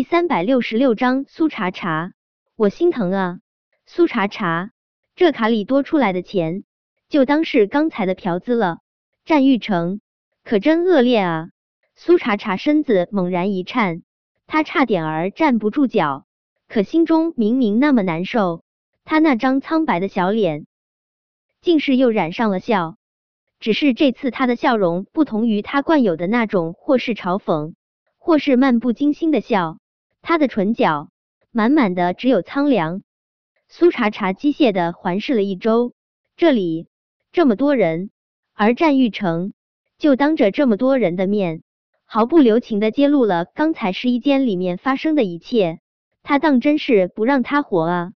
第三百六十六章苏茶茶，我心疼啊！苏茶茶，这卡里多出来的钱，就当是刚才的嫖资了。战玉成，可真恶劣啊！苏茶茶身子猛然一颤，他差点儿站不住脚，可心中明明那么难受，他那张苍白的小脸，竟是又染上了笑。只是这次他的笑容不同于他惯有的那种，或是嘲讽，或是漫不经心的笑。他的唇角满满的只有苍凉。苏茶茶机械的环视了一周，这里这么多人，而战玉成就当着这么多人的面，毫不留情的揭露了刚才试衣间里面发生的一切。他当真是不让他活啊！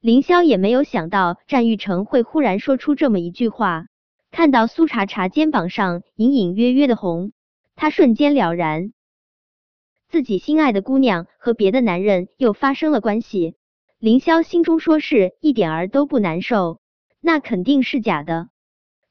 凌霄也没有想到战玉成会忽然说出这么一句话。看到苏茶茶肩膀上隐隐约约的红，他瞬间了然。自己心爱的姑娘和别的男人又发生了关系，凌霄心中说是一点儿都不难受，那肯定是假的。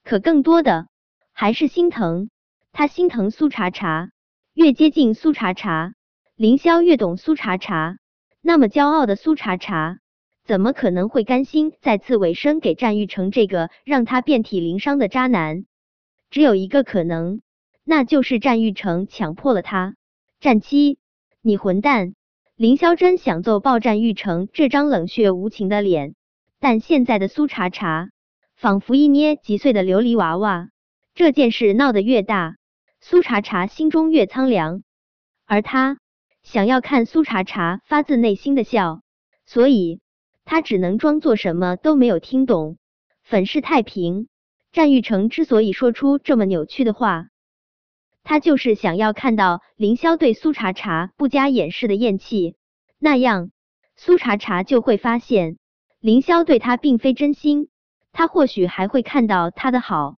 可更多的还是心疼，他心疼苏茶茶。越接近苏茶茶，凌霄越懂苏茶茶。那么骄傲的苏茶茶，怎么可能会甘心再次委身给战玉成这个让他遍体鳞伤的渣男？只有一个可能，那就是战玉成强迫了他。战七，你混蛋！凌霄真想揍爆战玉成这张冷血无情的脸，但现在的苏茶茶仿佛一捏即碎的琉璃娃娃。这件事闹得越大，苏茶茶心中越苍凉，而他想要看苏茶茶发自内心的笑，所以他只能装作什么都没有听懂，粉饰太平。战玉成之所以说出这么扭曲的话。他就是想要看到凌霄对苏茶茶不加掩饰的厌弃，那样苏茶茶就会发现凌霄对他并非真心，他或许还会看到他的好。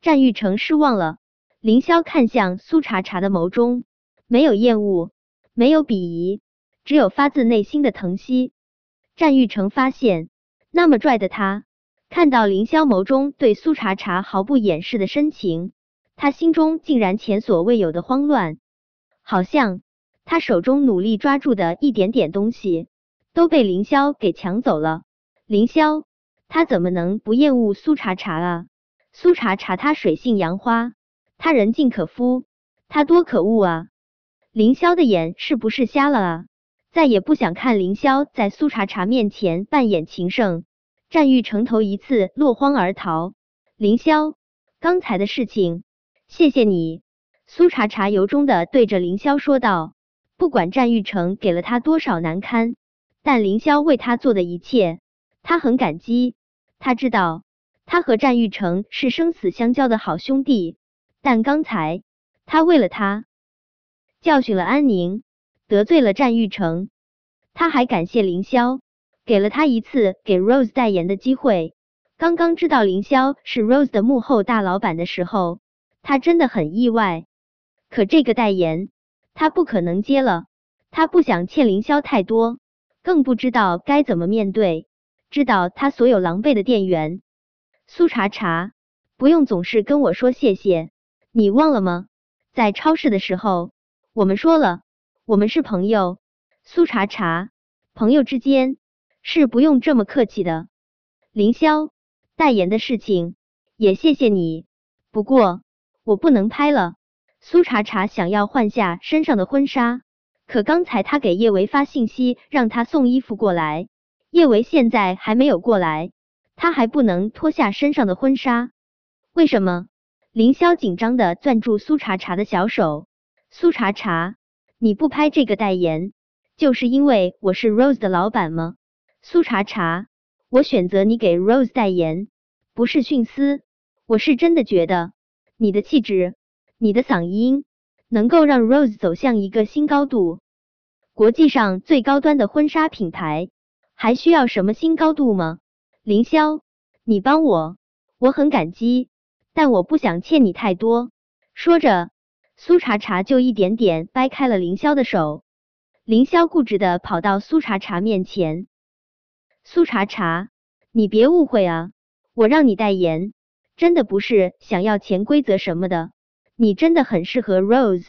战玉成失望了，凌霄看向苏茶茶的眸中没有厌恶，没有鄙夷，只有发自内心的疼惜。战玉成发现，那么拽的他看到凌霄眸中对苏茶茶毫不掩饰的深情。他心中竟然前所未有的慌乱，好像他手中努力抓住的一点点东西都被凌霄给抢走了。凌霄，他怎么能不厌恶苏茶茶啊？苏茶茶，他水性杨花，他人尽可夫，他多可恶啊！凌霄的眼是不是瞎了啊？再也不想看凌霄在苏茶茶面前扮演情圣，战玉城头一次落荒而逃。凌霄，刚才的事情。谢谢你，苏茶茶由衷的对着凌霄说道。不管战玉成给了他多少难堪，但凌霄为他做的一切，他很感激。他知道他和战玉成是生死相交的好兄弟，但刚才他为了他教训了安宁，得罪了战玉成。他还感谢凌霄，给了他一次给 Rose 代言的机会。刚刚知道凌霄是 Rose 的幕后大老板的时候。他真的很意外，可这个代言他不可能接了。他不想欠凌霄太多，更不知道该怎么面对。知道他所有狼狈的店员，苏茶茶，不用总是跟我说谢谢。你忘了吗？在超市的时候，我们说了，我们是朋友。苏茶茶，朋友之间是不用这么客气的。凌霄代言的事情也谢谢你，不过。我不能拍了。苏茶茶想要换下身上的婚纱，可刚才他给叶维发信息，让他送衣服过来。叶维现在还没有过来，他还不能脱下身上的婚纱。为什么？凌霄紧张的攥住苏茶茶的小手。苏茶茶，你不拍这个代言，就是因为我是 Rose 的老板吗？苏茶茶，我选择你给 Rose 代言，不是徇私，我是真的觉得。你的气质，你的嗓音，能够让 Rose 走向一个新高度。国际上最高端的婚纱品牌，还需要什么新高度吗？凌霄，你帮我，我很感激，但我不想欠你太多。说着，苏茶茶就一点点掰开了凌霄的手。凌霄固执的跑到苏茶茶面前，苏茶茶，你别误会啊，我让你代言。真的不是想要潜规则什么的，你真的很适合 Rose。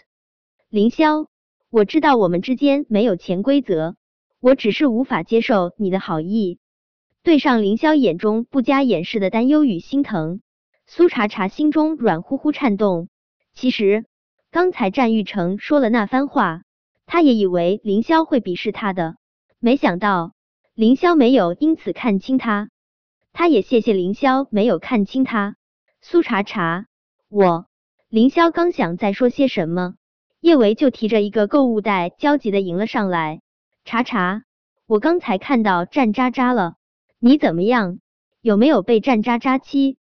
凌霄，我知道我们之间没有潜规则，我只是无法接受你的好意。对上凌霄眼中不加掩饰的担忧与心疼，苏茶茶心中软乎乎颤动。其实刚才战玉成说了那番话，他也以为凌霄会鄙视他的，没想到凌霄没有因此看清他。他也谢谢凌霄没有看清他。苏茶茶，我凌霄刚想再说些什么，叶维就提着一个购物袋焦急的迎了上来。茶茶，我刚才看到战渣渣了，你怎么样？有没有被战渣渣欺？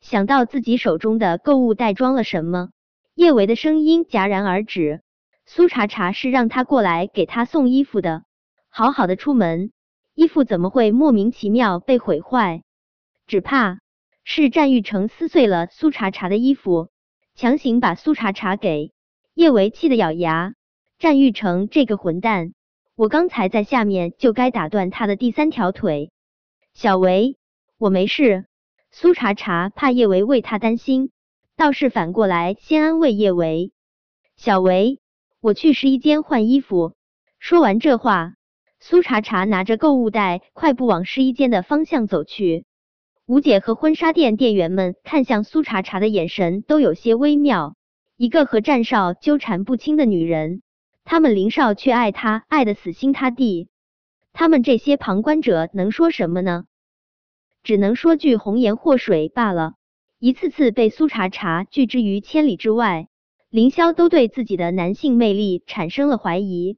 想到自己手中的购物袋装了什么，叶维的声音戛然而止。苏茶茶是让他过来给他送衣服的，好好的出门。衣服怎么会莫名其妙被毁坏？只怕是战玉成撕碎了苏茶茶的衣服，强行把苏茶茶给叶维气得咬牙。战玉成这个混蛋，我刚才在下面就该打断他的第三条腿。小维，我没事。苏茶茶怕叶维为他担心，倒是反过来先安慰叶维。小维，我去试衣间换衣服。说完这话。苏茶茶拿着购物袋，快步往试衣间的方向走去。吴姐和婚纱店店员们看向苏茶茶的眼神都有些微妙。一个和战少纠缠不清的女人，他们林少却爱她，爱的死心塌地。他们这些旁观者能说什么呢？只能说句红颜祸水罢了。一次次被苏茶茶拒之于千里之外，凌霄都对自己的男性魅力产生了怀疑。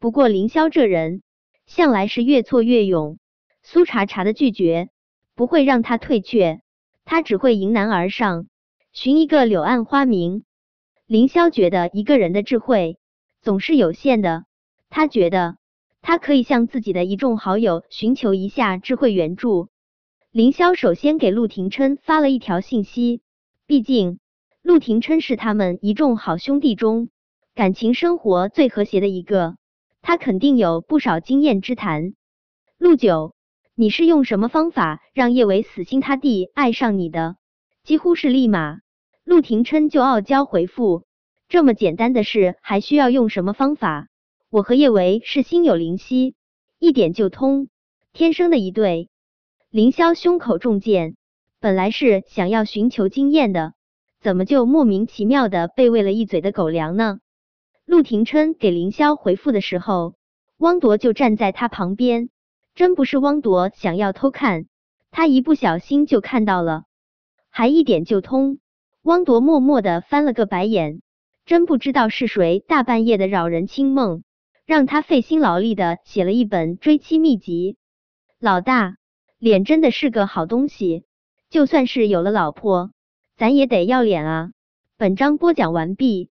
不过凌霄这人。向来是越挫越勇，苏茶茶的拒绝不会让他退却，他只会迎难而上，寻一个柳暗花明。凌霄觉得一个人的智慧总是有限的，他觉得他可以向自己的一众好友寻求一下智慧援助。凌霄首先给陆廷琛发了一条信息，毕竟陆廷琛是他们一众好兄弟中感情生活最和谐的一个。他肯定有不少经验之谈。陆九，你是用什么方法让叶维死心塌地爱上你的？几乎是立马，陆廷琛就傲娇回复：这么简单的事，还需要用什么方法？我和叶维是心有灵犀，一点就通，天生的一对。凌霄胸口中箭，本来是想要寻求经验的，怎么就莫名其妙的被喂了一嘴的狗粮呢？陆廷琛给凌霄回复的时候，汪铎就站在他旁边。真不是汪铎想要偷看，他一不小心就看到了，还一点就通。汪铎默默的翻了个白眼，真不知道是谁大半夜的扰人清梦，让他费心劳力的写了一本追妻秘籍。老大，脸真的是个好东西，就算是有了老婆，咱也得要脸啊。本章播讲完毕。